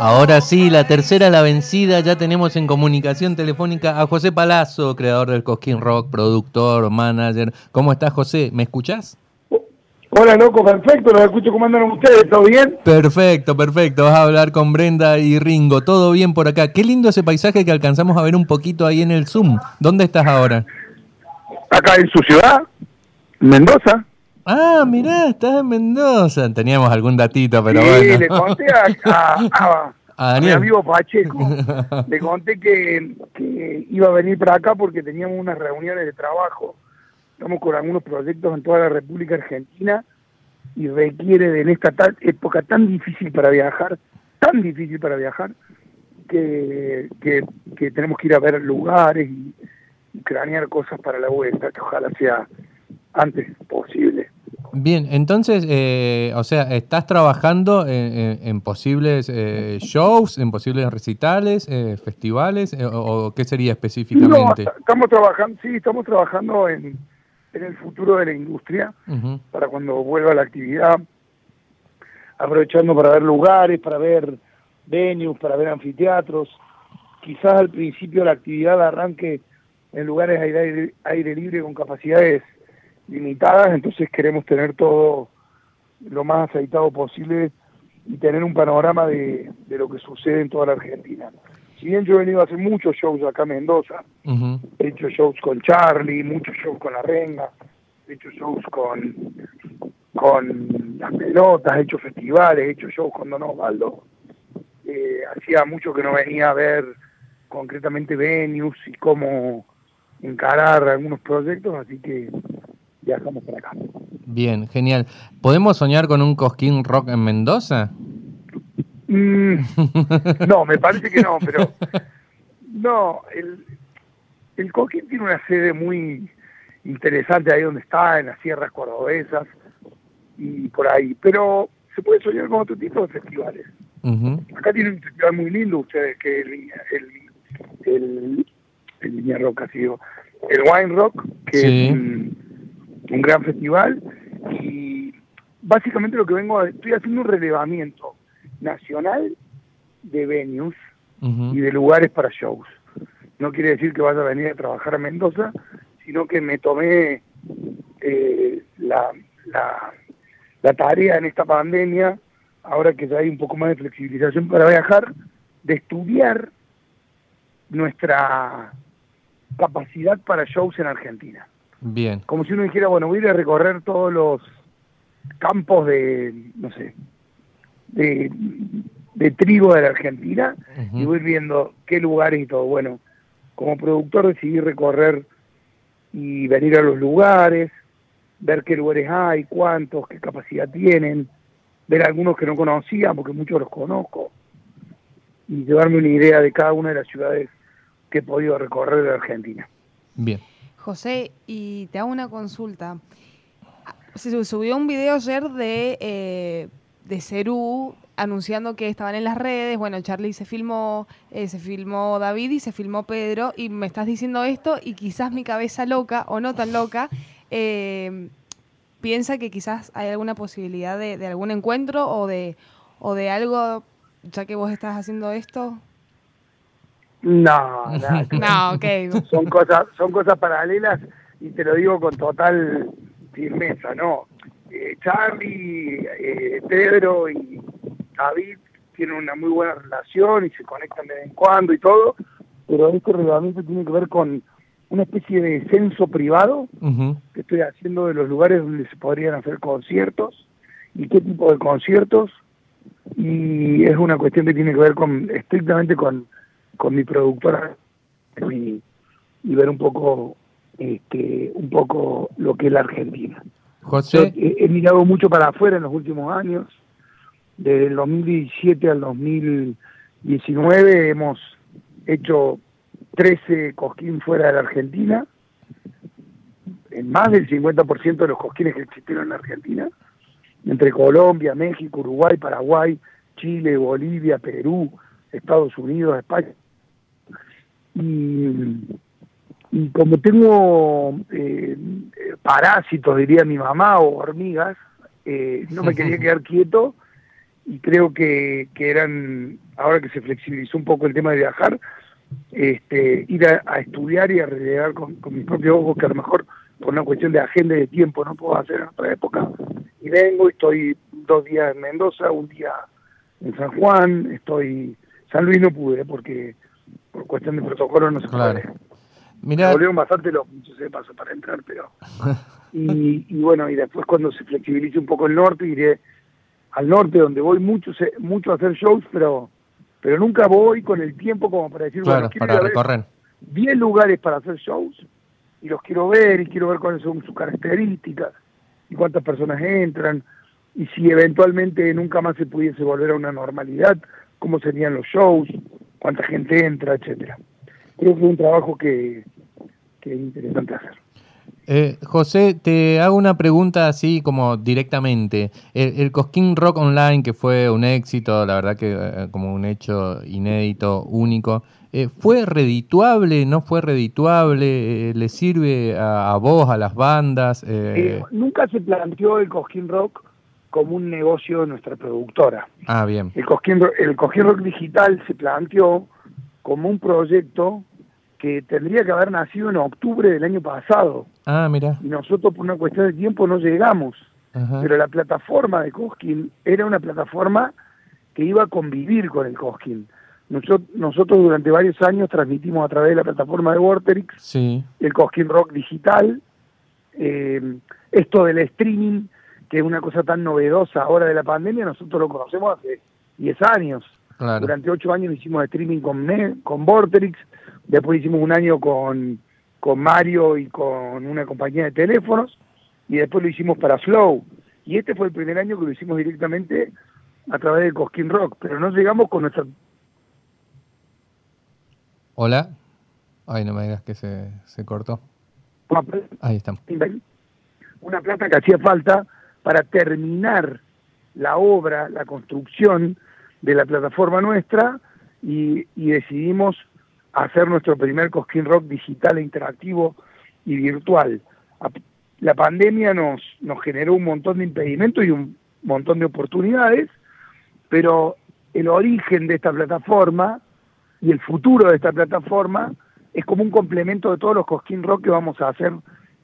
Ahora sí, la tercera la vencida, ya tenemos en comunicación telefónica a José Palazzo, creador del Cosquín Rock, productor, manager. ¿Cómo estás, José? ¿Me escuchás? Hola, loco, perfecto, los escucho cómo andan ustedes, ¿todo bien? Perfecto, perfecto. Vas a hablar con Brenda y Ringo, todo bien por acá. Qué lindo ese paisaje que alcanzamos a ver un poquito ahí en el Zoom. ¿Dónde estás ahora? Acá en su ciudad, Mendoza. Ah, mirá, estás en Mendoza. Teníamos algún datito, pero sí, bueno. le conté a, a- a- A mi amigo Pacheco, le conté que, que iba a venir para acá porque teníamos unas reuniones de trabajo. Estamos con algunos proyectos en toda la República Argentina y requiere de en esta tal- época tan difícil para viajar, tan difícil para viajar, que, que, que tenemos que ir a ver lugares y, y cranear cosas para la vuelta, que ojalá sea antes posible. Bien, entonces, eh, o sea, ¿estás trabajando en, en- en posibles eh, shows, en posibles recitales, eh, festivales, eh, o, o qué sería No, específicamente? estamos trabajando, sí, estamos trabajando en, en el futuro de la industria para cuando vuelva la actividad, aprovechando para ver lugares, para ver venues, para ver anfiteatros. Quizás al principio la actividad arranque en lugares aire, aire libre con capacidades limitadas, entonces queremos tener todo lo más aceitado posible y tener un panorama de, de lo que sucede en toda la Argentina. Si bien yo he venido a hacer muchos shows acá en Mendoza, he hecho shows con Charlie, muchos shows con La Renga, he hecho shows con, con Las Pelotas, he hecho festivales, he hecho shows con Don Osvaldo. Eh, hacía mucho que no venía a ver concretamente venues y cómo encarar algunos proyectos, así que viajamos para acá. Bien, genial. ¿Podemos soñar con un Cosquín Rock en Mendoza? Mm, no, me parece que no, pero no, el, el Coquín tiene una sede muy interesante ahí donde está, en las sierras cordobesas y por ahí, pero se puede soñar con otro tipo de festivales. Acá tienen un festival muy lindo ustedes, que el, el, el, el Rock, así digo, el Wine Rock, que Sí. es un, un gran festival y básicamente lo que vengo, a- estoy haciendo un relevamiento nacional de venues y de lugares para shows. No quiere decir que vaya a venir a trabajar a Mendoza, sino que me tomé eh, la, la, la tarea en esta pandemia, ahora que ya hay un poco más de flexibilización para viajar, de estudiar nuestra capacidad para shows en Argentina. Bien. Como si uno dijera, bueno, voy a ir a recorrer todos los campos de, no sé, de, de trigo de la Argentina y Ujú. voy viendo qué lugares y todo. Bueno, como productor decidí recorrer y venir a los lugares, ver qué lugares hay, cuántos, qué capacidad tienen, ver algunos que no conocía, porque muchos los conozco, y llevarme una idea de cada una de las ciudades que he podido recorrer de Argentina. Bien. José, y te hago una consulta. Se subió un video ayer de, eh, de Cerú anunciando que estaban en las redes. Bueno, Charlie se filmó, eh, se filmó David y se filmó Pedro. Y me estás diciendo esto y quizás mi cabeza loca o no tan loca eh, piensa que quizás hay alguna posibilidad de, de algún encuentro o de, o de algo, ya que vos estás haciendo esto. No, nada. No, ok. son cosas son cosas paralelas y te lo digo con total firmeza no Eh, Charlie eh, Pedro y David tienen una muy buena relación y se conectan de vez en cuando y todo pero este reglamento tiene que ver con una especie de censo privado que estoy haciendo de los lugares donde se podrían hacer conciertos y qué tipo de conciertos y es una cuestión que tiene que ver con estrictamente con, con mi productora y, y ver un poco este un poco lo que es la Argentina. Yo José, he, he mirado mucho para afuera en los últimos años, desde el 2017 al 2019 hemos hecho 13 cosquín fuera de la Argentina, en más del 50% de los cosquines que existieron en la Argentina, entre Colombia, México, Uruguay, Paraguay, Chile, Bolivia, Perú, Estados Unidos, España. Y, y como tengo eh, parásitos, diría mi mamá, o hormigas, eh, no me quería quedar quieto y creo que, que eran, ahora que se flexibilizó un poco el tema de viajar, este, ir a, estudiar y a relegar con, con mis propios ojos, que a lo mejor por una cuestión de agenda y de tiempo no puedo hacer en otra época. Y vengo, estoy dos días en Mendoza, un día en San Juan, estoy... San Luis no pude porque por cuestión de protocolo no se puede. Mirá. Me volvieron bastante los muchos de paso para entrar, pero... y, y bueno, y después cuando se flexibilice un poco el norte, iré al norte donde voy mucho, mucho a hacer shows, pero pero nunca voy con el tiempo como para decir, bueno, para recorrer. 10 lugares para hacer shows y los quiero ver y quiero ver cuáles son sus características y cuántas personas entran y si eventualmente nunca más se pudiese volver a una normalidad, cómo serían los shows, cuánta gente entra, etcétera. Creo que es un trabajo que, que es interesante hacer. Eh, José, te hago una pregunta así como directamente. El, Cosquín Rock Online, que fue un éxito, la verdad que eh, como un hecho inédito, único, eh, ¿fue redituable? ¿No fue redituable? ¿Le sirve a, vos, a las bandas? nunca se planteó el Cosquín Rock como un negocio de nuestra productora. Ah, bien. El Cosquín, el Cosquín Rock Digital se planteó como un proyecto que tendría que haber nacido en octubre del año pasado. Ah, mira. Y nosotros por una cuestión de tiempo no llegamos. Pero la plataforma de Coskin era una plataforma que iba a convivir con el Coskin. Nosotros, nosotros durante varios años transmitimos a través de la plataforma de Vorterix sí. el Coskin Rock digital. Eh, esto del streaming, que es una cosa tan novedosa ahora de la pandemia, nosotros lo conocemos hace 10 años. Durante 8 años hicimos streaming con, con Vorterix, Después hicimos un año con, con Mario y con una compañía de teléfonos y después lo hicimos para Flow. Y este fue el primer año que lo hicimos directamente a través de Cosquín Rock, pero no llegamos con nuestra... Hola. Ay, no me digas que se, se cortó. Ahí estamos. Una plata que hacía falta para terminar la obra, la construcción de la plataforma nuestra y, decidimos hacer nuestro primer Cosquín Rock digital e interactivo y virtual. La pandemia nos, nos generó un montón de impedimentos y un montón de oportunidades, pero el origen de esta plataforma y el futuro de esta plataforma es como un complemento de todos los Cosquín Rock que vamos a hacer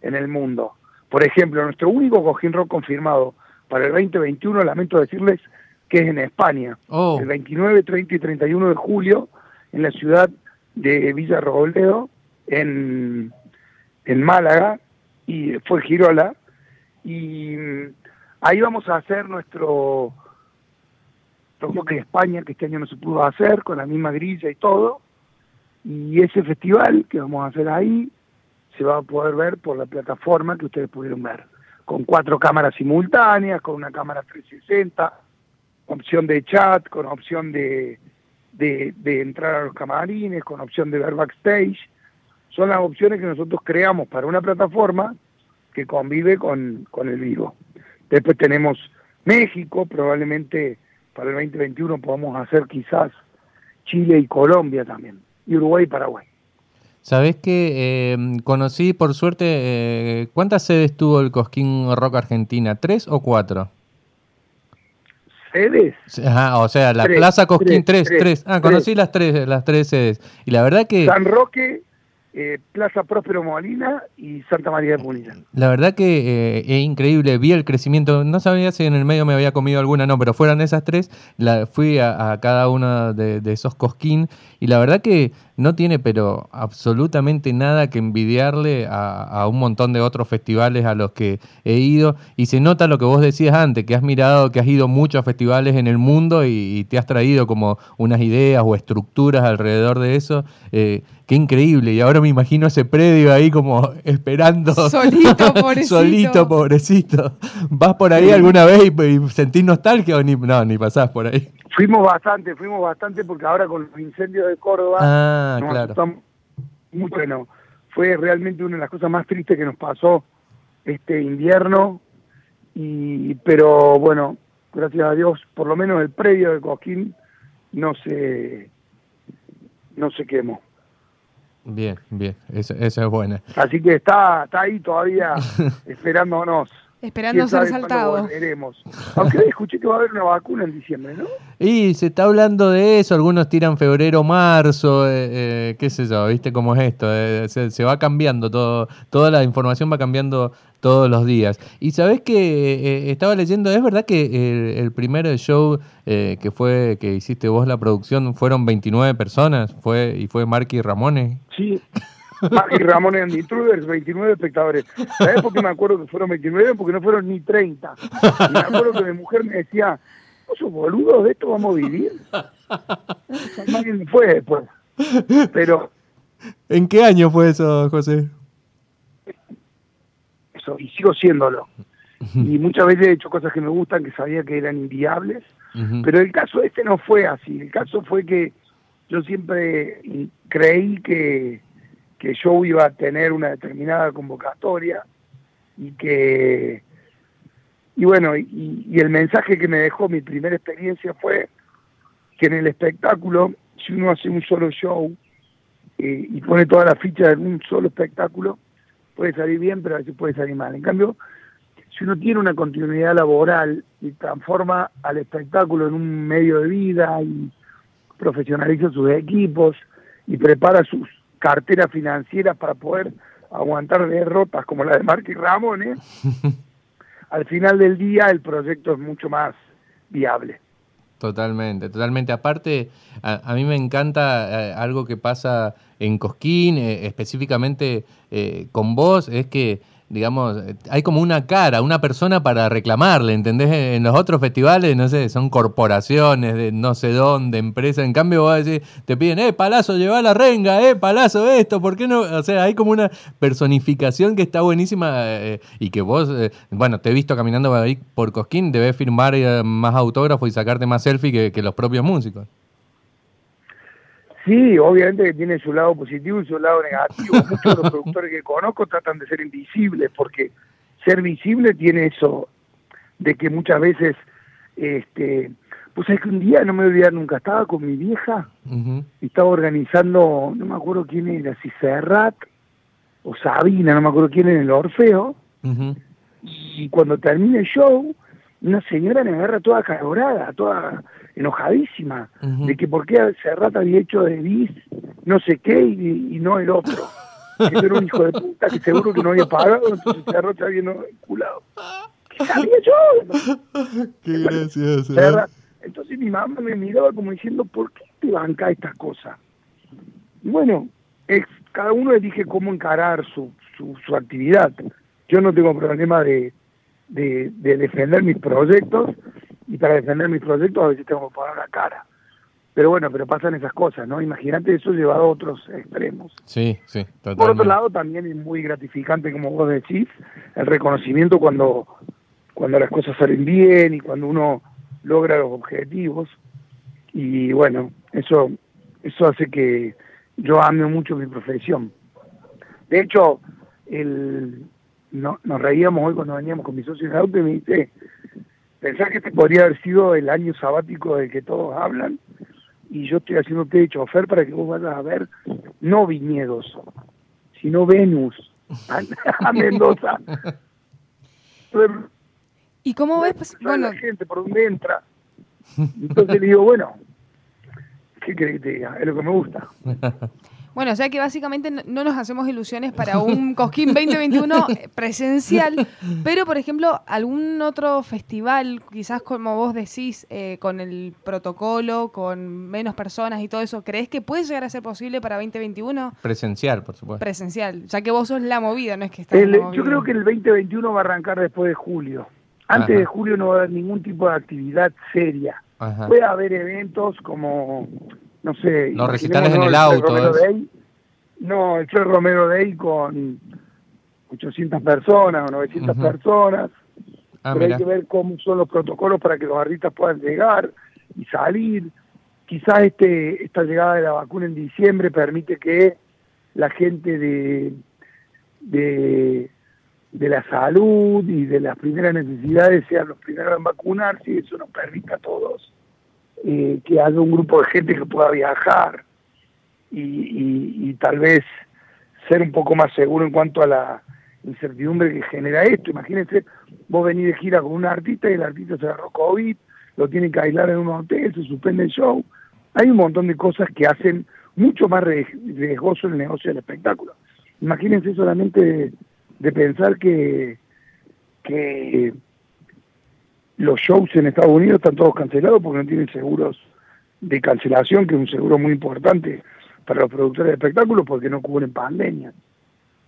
en el mundo. Por ejemplo, nuestro único Cosquín Rock confirmado para el 2021, lamento decirles que es en España, oh. el 29, 30 y 31 de julio, en la ciudad de Villa Robledo en, en Málaga y fue Girola. Y mm, ahí vamos a hacer nuestro toque de España que este año no se pudo hacer con la misma grilla y todo. Y ese festival que vamos a hacer ahí se va a poder ver por la plataforma que ustedes pudieron ver con cuatro cámaras simultáneas con una cámara 360 opción de chat con opción de de, entrar a los camarines, con opción de ver backstage. Son las opciones que nosotros creamos para una plataforma que convive con, con el vivo. Después tenemos México, probablemente para el 2021 podamos hacer quizás Chile y Colombia también, y Uruguay y Paraguay. Sabés que eh, conocí por suerte, eh, ¿cuántas sedes tuvo el Cosquín Rock Argentina? ¿Tres o cuatro? sedes. o sea, la Plaza Cosquín, tres, tres. Ah, conocí las tres, las tres sedes. Y la verdad que... San Roque, eh, Plaza Próspero Molina y Santa María de Molina. La verdad que eh, es increíble, vi el crecimiento, no sabía si en el medio me había comido alguna, no, pero fueran esas tres, la, fui a, cada uno de, de, esos cosquín y la verdad que no tiene pero absolutamente nada que envidiarle a, un montón de otros festivales a los que he ido y se nota lo que vos decías antes, que has mirado, que has ido muchos festivales en el mundo y, te has traído como unas ideas o estructuras alrededor de eso. Eh, qué increíble. Y ahora me imagino ese predio ahí como esperando. Solito, pobrecito. Solito, pobrecito. ¿Vas por ahí alguna vez y, sentís nostalgia o ni, no, ni pasás por ahí? Fuimos bastante, fuimos bastante porque ahora con los incendios de Córdoba ah, claro. muy bueno. Fue realmente una de las cosas más tristes que nos pasó este invierno y pero bueno, gracias a Dios, por lo menos el predio de Coquín no se no se quemó. Bien, bien, eso, eso es bueno. Así que está, está ahí todavía esperándonos. Esperando ser saltado. Aunque hoy escuché que va a haber una vacuna en diciembre, ¿no? Y se está hablando de eso, algunos tiran febrero, marzo, eh, eh, qué sé yo, viste cómo es esto, eh, se, se va cambiando todo, toda la información va cambiando todos los días. Y sabés que eh, estaba leyendo, es verdad que el, el primer show eh, que fue, que hiciste vos la producción, fueron 29 personas, fue, y fue Marky Ramones. Sí. Marky Ramón en Intruders, 29 espectadores. ¿Sabes por qué me acuerdo que fueron 29? Porque no fueron ni 30. Y me acuerdo que mi mujer me decía, ¿vos sos boludo? ¿De esto vamos a vivir? Nadie fue después. Pero ¿En qué año fue eso, José? eso, y sigo siéndolo. Y muchas veces he hecho cosas que me gustan, que sabía que eran inviables, pero el caso este no fue así. El caso fue que yo siempre creí que, que show iba a tener una determinada convocatoria y que y bueno y, y el mensaje que me dejó mi primera experiencia fue que en el espectáculo si uno hace un solo show eh, y pone toda la ficha en un solo espectáculo puede salir bien pero a veces puede salir mal. En cambio si uno tiene una continuidad laboral y transforma al espectáculo en un medio de vida y profesionaliza sus equipos y prepara sus carteras financieras para poder aguantar derrotas como la de Marky Ramones, al final del día el proyecto es mucho más viable. Totalmente, totalmente. Aparte, a, a mí me encanta eh, algo que pasa en Cosquín, eh, específicamente eh, con vos, es que, digamos, eh, hay como una cara, una persona para reclamarle, ¿entendés? En los otros festivales, no sé, son corporaciones de no sé dónde, empresas. En cambio, vos decís, te piden, eh, Palazo, lleva la renga, eh, Palazo, esto, ¿por qué no? O sea, hay como una personificación que está buenísima eh, y que vos, eh, bueno, te he visto caminando por ahí Cosquín, debes firmar eh, más autógrafos y sacarte más selfie que los propios músicos. Sí, obviamente que tiene su lado positivo y su lado negativo. Muchos de los productores que conozco tratan de ser invisibles porque ser visible tiene eso de que muchas veces, este, pues es que un día, no me voy a olvidar nunca, estaba con mi vieja y estaba organizando, no me acuerdo quién era, si Serrat o Sabina, no me acuerdo quién en el Orfeo, y cuando termina el show, una señora me agarra toda calorada, toda enojadísima, de que por qué Serrat había hecho de bis no sé qué y, y no el otro. Que era un hijo de puta que seguro que no había pagado, entonces Serrat se había enculado. ¿Qué sabía yo? Qué. ¿eh? Serrat. Entonces mi mamá me miraba como diciendo, ¿por qué te banca estas cosas? Bueno, es, cada uno elige cómo encarar su, su, su actividad. Yo no tengo problema de, de, de defender mis proyectos y para defender mis proyectos a veces tengo que poner la cara. Pero bueno, pero pasan esas cosas, ¿no? Imagínate eso llevado a otros extremos. Sí, sí, totalmente. Por otro lado, también es muy gratificante, como vos decís, el reconocimiento cuando, cuando las cosas salen bien y cuando uno logra los objetivos. Y bueno, eso, eso hace que yo ame mucho mi profesión. De hecho, el, no, nos reíamos hoy cuando veníamos con mi socio en el auto y me dice, ¿pensás que este podría haber sido el año sabático del que todos hablan? Y yo estoy haciéndote de chofer para que vos vayas a ver no viñedos, sino Venus, a, a Mendoza. ¿Y cómo ves? pues, ¿Sabe bueno, la gente por dónde entra. Entonces le digo, bueno, ¿qué querés que te diga? Es lo que me gusta. Bueno, o sea que básicamente no, no nos hacemos ilusiones para un Cosquín 2021 presencial, pero por ejemplo, algún otro festival, quizás como vos decís, eh, con el protocolo, con menos personas y todo eso, ¿crees que puede llegar a ser posible para 2021? Presencial, por supuesto. Presencial, ya que vos sos la movida, no es que estás El- yo creo que el 2021 va a arrancar después de julio. Antes Ajá. de julio no va a haber ningún tipo de actividad seria. Ajá. Puede haber eventos como, no sé... Los recitales en el auto. Day. No, el Fred Romero Day con 800 personas o 900 Ujú. personas. Ah, pero hay que ver cómo son los protocolos para que los artistas puedan llegar y salir. Quizás este esta llegada de la vacuna en diciembre permite que la gente de, de, de la salud y de las primeras necesidades sean los primeros en vacunarse y eso nos permita a todos eh, que haya un grupo de gente que pueda viajar y, y- tal vez ser un poco más seguro en cuanto a la incertidumbre que genera esto. Imagínense, vos venís de gira con un artista y el artista se agarró COVID, lo tienen que aislar en un hotel, se suspende el show. Hay un montón de cosas que hacen mucho más riesgoso el negocio del espectáculo. Imagínense solamente de, pensar que, que los shows en Estados Unidos están todos cancelados porque no tienen seguros de cancelación, que es un seguro muy importante para los productores de espectáculos porque no cubren pandemia.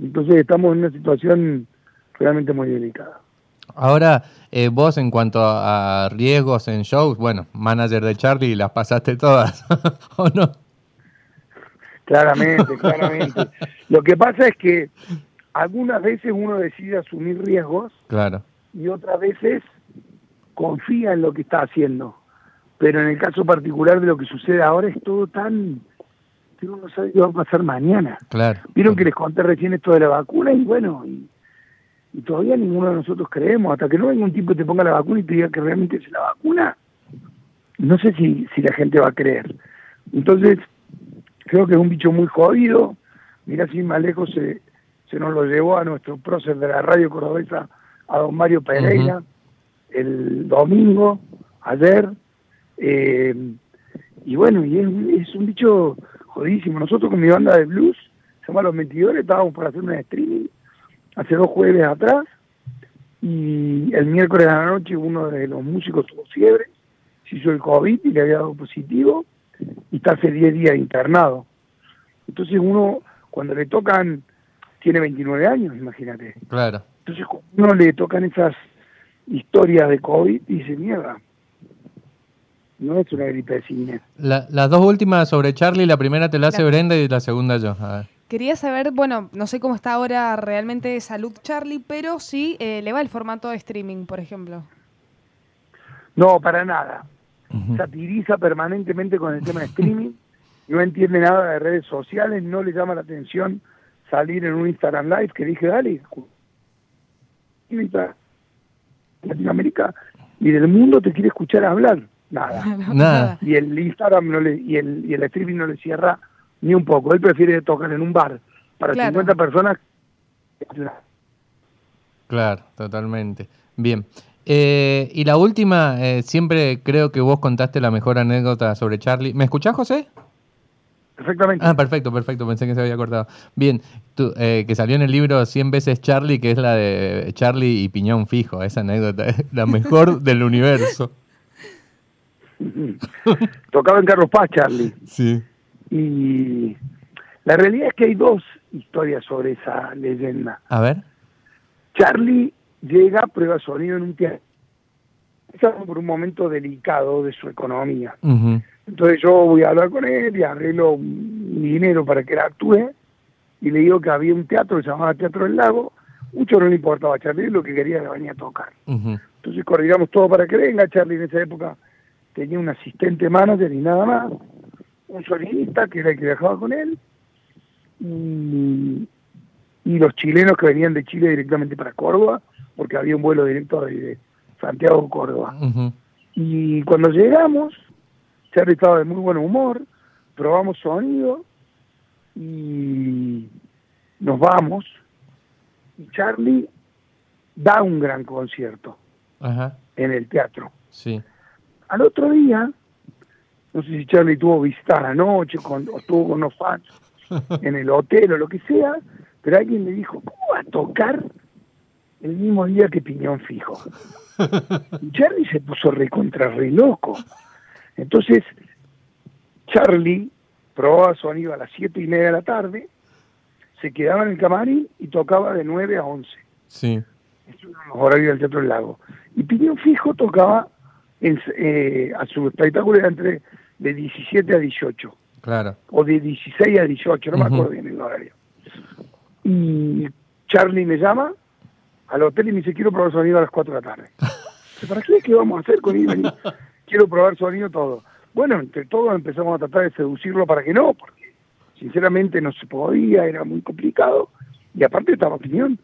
Entonces estamos en una situación realmente muy delicada. Ahora, eh, vos en cuanto a riesgos en shows, bueno, manager de Charlie, las pasaste todas, ¿o no? Claramente, claramente. Lo que pasa es que algunas veces uno decide asumir riesgos claro. y otras veces confía en lo que está haciendo. Pero en el caso particular de lo que sucede ahora es todo tan uno no sabe qué va a pasar mañana. Claro. Vieron que les conté recién esto de la vacuna y bueno, y, todavía ninguno de nosotros creemos, hasta que no venga un tipo que te ponga la vacuna y te diga que realmente es la vacuna, no sé si, si la gente va a creer. Entonces, creo que es un bicho muy jodido. Mira, sin más lejos se, se nos lo llevó a nuestro prócer de la radio cordobesa, a don Mario Pereira, el domingo, ayer. Eh, y bueno, y es, es un bicho jodísimo. Nosotros con mi banda de blues, se llama Los Mentidores, estábamos por hacer un streaming hace dos jueves atrás y el miércoles a la noche uno de los músicos tuvo fiebre, se hizo el COVID y le había dado positivo y está hace 10 días internado. Entonces uno, cuando le tocan, tiene 29 años, imagínate. Claro. Entonces cuando uno le tocan esas historias de COVID, dice, mierda, no es una gripecina. La, las dos últimas sobre Charlie, la primera te la hace Brenda y la segunda yo. Quería saber, bueno, no sé cómo está ahora realmente salud Charlie, pero sí eh, le va el formato de streaming, por ejemplo. No, para nada. Satiriza permanentemente con el tema de streaming, no entiende nada de redes sociales, no le llama la atención salir en un Instagram Live que dije, dale, Latinoamérica y del mundo te quiere escuchar hablar. Nada. Nada. Y el Instagram no le, y el, y el streaming no le cierra ni un poco. Él prefiere tocar en un bar para 50 personas. Claro, totalmente. Bien. Eh, y la última, eh, siempre creo que vos contaste la mejor anécdota sobre Charlie. ¿Me escuchás, José? Perfectamente. Ah, perfecto, perfecto. Pensé que se había cortado. Bien, tú, eh, que salió en el libro 100 veces Charlie, que es la de Charlie y Piñón Fijo. Esa anécdota es la mejor del universo. Tocaba en Carlos Paz, Charlie. Sí. Y la realidad es que hay dos historias sobre esa leyenda. A ver. Charlie llega, prueba sonido en un teatro. Estamos por un momento delicado de su economía. Entonces yo voy a hablar con él y arreglo mi dinero para que él actúe. Y le digo que había un teatro que se llamaba Teatro del Lago. Mucho no le importaba a Charlie, lo que quería era venir a tocar. Entonces coordinamos todo para que venga. Charlie en esa época tenía un asistente manager y nada más, un sonidista que era el que viajaba con él, y, los chilenos que venían de Chile directamente para Córdoba, porque había un vuelo directo de Santiago Córdoba. Y cuando llegamos, Charlie estaba de muy buen humor, probamos sonido y nos vamos. Y Charlie da un gran concierto en el teatro. Sí. Al otro día, no sé si Charlie tuvo visita anoche con, o estuvo con unos fans en el hotel o lo que sea, pero alguien le dijo, ¿cómo va a tocar el mismo día que Piñón Fijo? Y Charlie se puso recontra re loco. Entonces, Charlie probaba sonido a las siete y media de la tarde, se quedaba en el camarín y tocaba de 9 a 11. Sí. Es uno de los horarios del Teatro del Lago. Y Piñón Fijo tocaba eh, a su espectáculo era entre de 17 a 18. Claro. O de 16 a 18, no me acuerdo bien el horario. Y Charlie me llama al hotel y me dice, quiero probar sonido a las 4 de la tarde. ¿Para qué? ¿Qué vamos a hacer con él? Quiero probar sonido todo. Bueno, entre todos empezamos a tratar de seducirlo para que no, porque sinceramente no se podía, era muy complicado. Y aparte estaba opinión.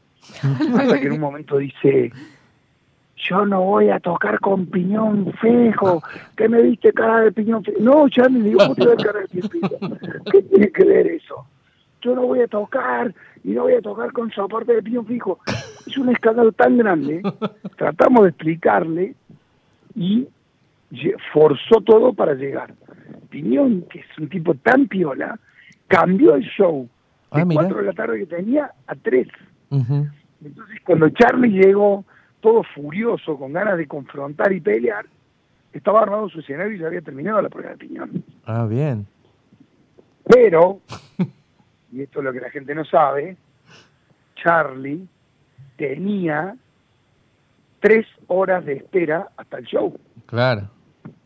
Hasta que en un momento dice, yo no voy a tocar con piñón fijo, ¿qué me viste cara de piñón fijo? No, Charlie, digo, ¿cómo te cara de piñón fijo? ¿Qué tiene que ver eso? Yo no voy a tocar, y no voy a tocar con soporte de piñón fijo. Es un escándalo tan grande, tratamos de explicarle y forzó todo para llegar. Piñón, que es un tipo tan piola, cambió el show de Ah, mirá. 4 de la tarde que tenía a 3. Ujú. Entonces, cuando Charlie llegó todo furioso, con ganas de confrontar y pelear, estaba armado su escenario y ya había terminado la prueba de piñón. Ah, bien. Pero, y esto es lo que la gente no sabe, Charlie tenía tres horas de espera hasta el show. Claro.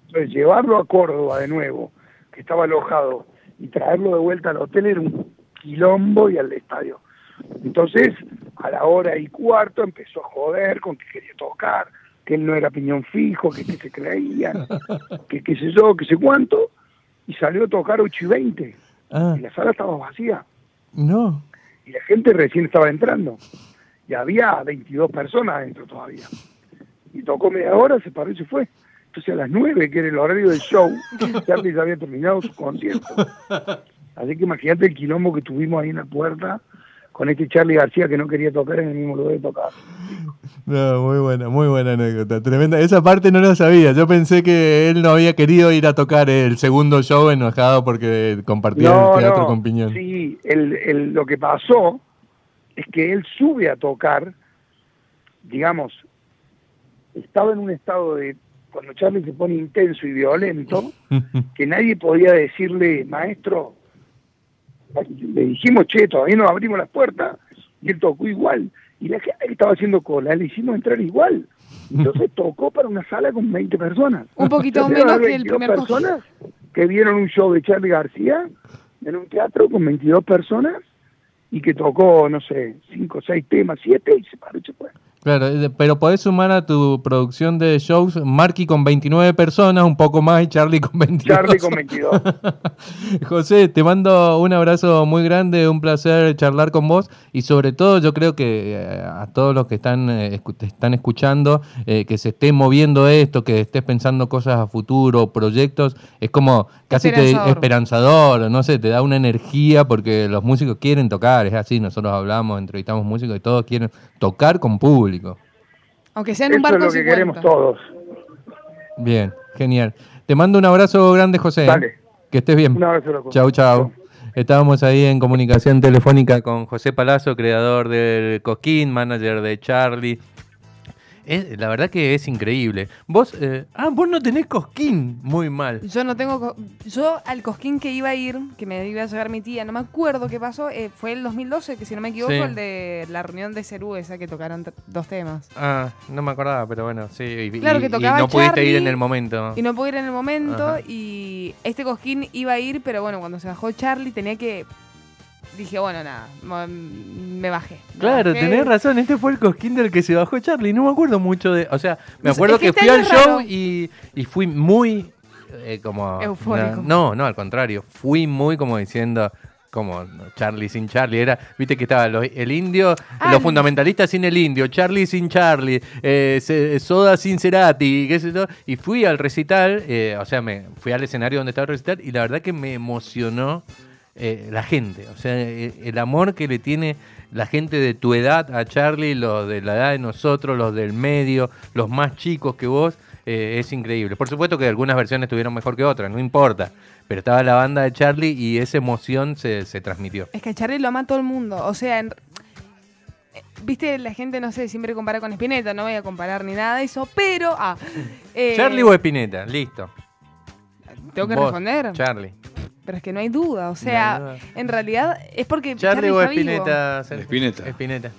Entonces, llevarlo a Córdoba de nuevo, que estaba alojado, y traerlo de vuelta al hotel era un quilombo y al estadio. Entonces, a la hora y cuarto empezó a joder con que quería tocar, que él no era piñón fijo, que, que se creía, que qué sé yo, que sé cuánto, y salió a tocar 8 y 20, Ah, y la sala estaba vacía, no. y la gente recién estaba entrando, y había 22 personas dentro todavía. Y tocó media hora, se paró y se fue. Entonces a las 9, que era el horario del show, Charlie ya había terminado su concierto. Así que imagínate el quilombo que tuvimos ahí en la puerta con este Charlie García que no quería tocar en el mismo lugar de tocar. No, muy buena, muy buena anécdota. Tremenda. Esa parte no la sabía. Yo pensé que él no había querido ir a tocar el segundo show enojado porque compartía el teatro con Piñón. Sí, el, el- lo que pasó es que él sube a tocar, digamos, estaba en un estado de, cuando Charlie se pone intenso y violento, que nadie podía decirle, maestro, le dijimos, che, todavía no abrimos las puertas, y él tocó igual. Y la gente que estaba haciendo cola, le hicimos entrar igual. Entonces tocó para una sala con 20 personas. Un poquito Entonces, menos que el 22 primer personas que vieron un show de Charlie García en un teatro con 22 personas y que tocó, no sé, 5, 6 temas, 7 y se paró y se fue. Claro, pero podés sumar a tu producción de shows Marky con 29 personas, un poco más, y Charlie con 22. Charlie con 22. José, te mando un abrazo muy grande, un placer charlar con vos y sobre todo yo creo que eh, a todos los que están, eh, te están escuchando, eh, que se esté moviendo esto, que estés pensando cosas a futuro, proyectos, es como casi te- esperanzador, no sé, te da una energía porque los músicos quieren tocar, es así, nosotros hablamos, entrevistamos músicos y todos quieren tocar con público. Aunque sea en un Eso es barco lo que 50. queremos todos. Bien, genial. Te mando un abrazo grande, José. ¿eh? Dale. Que estés bien. Un abrazo, loco. Chau, chau. Estábamos ahí en comunicación telefónica con José Palazzo, creador del Cosquín, manager de Charlie. Es- la verdad que es increíble. Vos, eh, ah, vos no tenés Cosquín, muy mal. Yo no tengo. Yo al cosquín que iba a ir, que me iba a llevar mi tía, no me acuerdo qué pasó, eh, fue el 2012, que si no me equivoco, Sí. el de la reunión de Cerú, esa que tocaron dos temas. Ah, no me acordaba, pero bueno, sí. Y, Claro y- que y tocaba no pudiste ir en el momento. Y no pude ir en el momento, Ajá. y este cosquín iba a ir, pero bueno, cuando se bajó Charlie tenía que. Dije, bueno, nada, me bajé. Me Claro, bajé. tenés razón, este fue el cosquín del que se bajó Charlie, no me acuerdo mucho de... O sea, me acuerdo es que que, este fui al show y, y fui muy eh, como... Eufórico. No, no, al contrario, fui muy como diciendo... Como Charlie sin Charlie, era, viste que estaba los- el indio, Ah, los fundamentalistas sin el indio, Charlie sin Charlie, eh, Soda sin Cerati, qué sé yo, y fui al recital, eh, o sea, me fui al escenario donde estaba el recital y la verdad que me emocionó eh, la gente, o sea, eh, el amor que le tiene la gente de tu edad a Charlie, los de la edad de nosotros, los del medio, los más chicos que vos, eh, es increíble. Por supuesto que algunas versiones estuvieron mejor que otras, no importa, pero estaba la banda de Charlie y esa emoción se, se transmitió. Es que a Charlie lo ama todo el mundo. O sea, en- viste, la gente, no sé, siempre compara con Spinetta, no voy a comparar ni nada de eso, pero. Ah, eh, Charlie o Espineta, listo. Tengo que Vos, responder. Charlie. Pero es que no hay duda. O No sea, en realidad es porque Charlie Charlie, o. Espineta. Sergio? Spinetta. Espineta.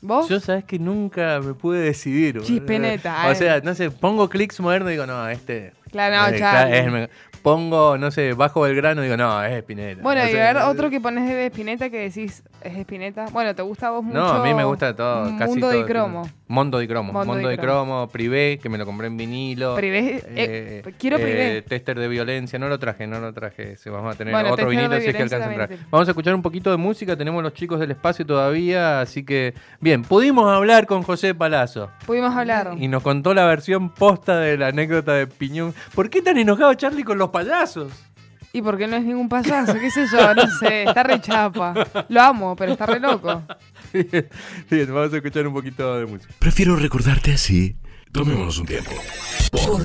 ¿Vos? Yo sabes que nunca me pude decidir. boludo. Chispineta, O eh. sea, no sé, pongo clics moderno y digo, no, este. Claro, no, Charlie. es el pongo, no sé, bajo Belgrano y digo, no, es Espineta. Bueno, O y a ver, otro que pones de Spinetta que decís, ¿es Spinetta? Bueno, ¿te gusta a vos mucho? No, a mí me gusta todo, casi Mundo todo. de cromo. Mondo de cromo. Mondo Mondo, di de cromo. cromo, privé, que me lo compré en vinilo. Privé, eh, quiero privé. Tester de violencia, no lo traje, no lo traje. Si vamos a tener Bueno, otro vinilo si es que alcanza a entrar. Vamos a escuchar un poquito de música, tenemos los chicos del espacio todavía, así que bien, pudimos hablar con José Palazzo. Pudimos hablar. Y nos contó la versión posta de la anécdota de Piñón. ¿Por qué tan enojado Charlie con los payasos? Y porque no es ningún payaso, qué sé yo, no sé, está re chapa. Lo amo, pero está re loco. Bien, bien, vamos a escuchar un poquito de música. Prefiero recordarte así. Tomémonos un tiempo. Por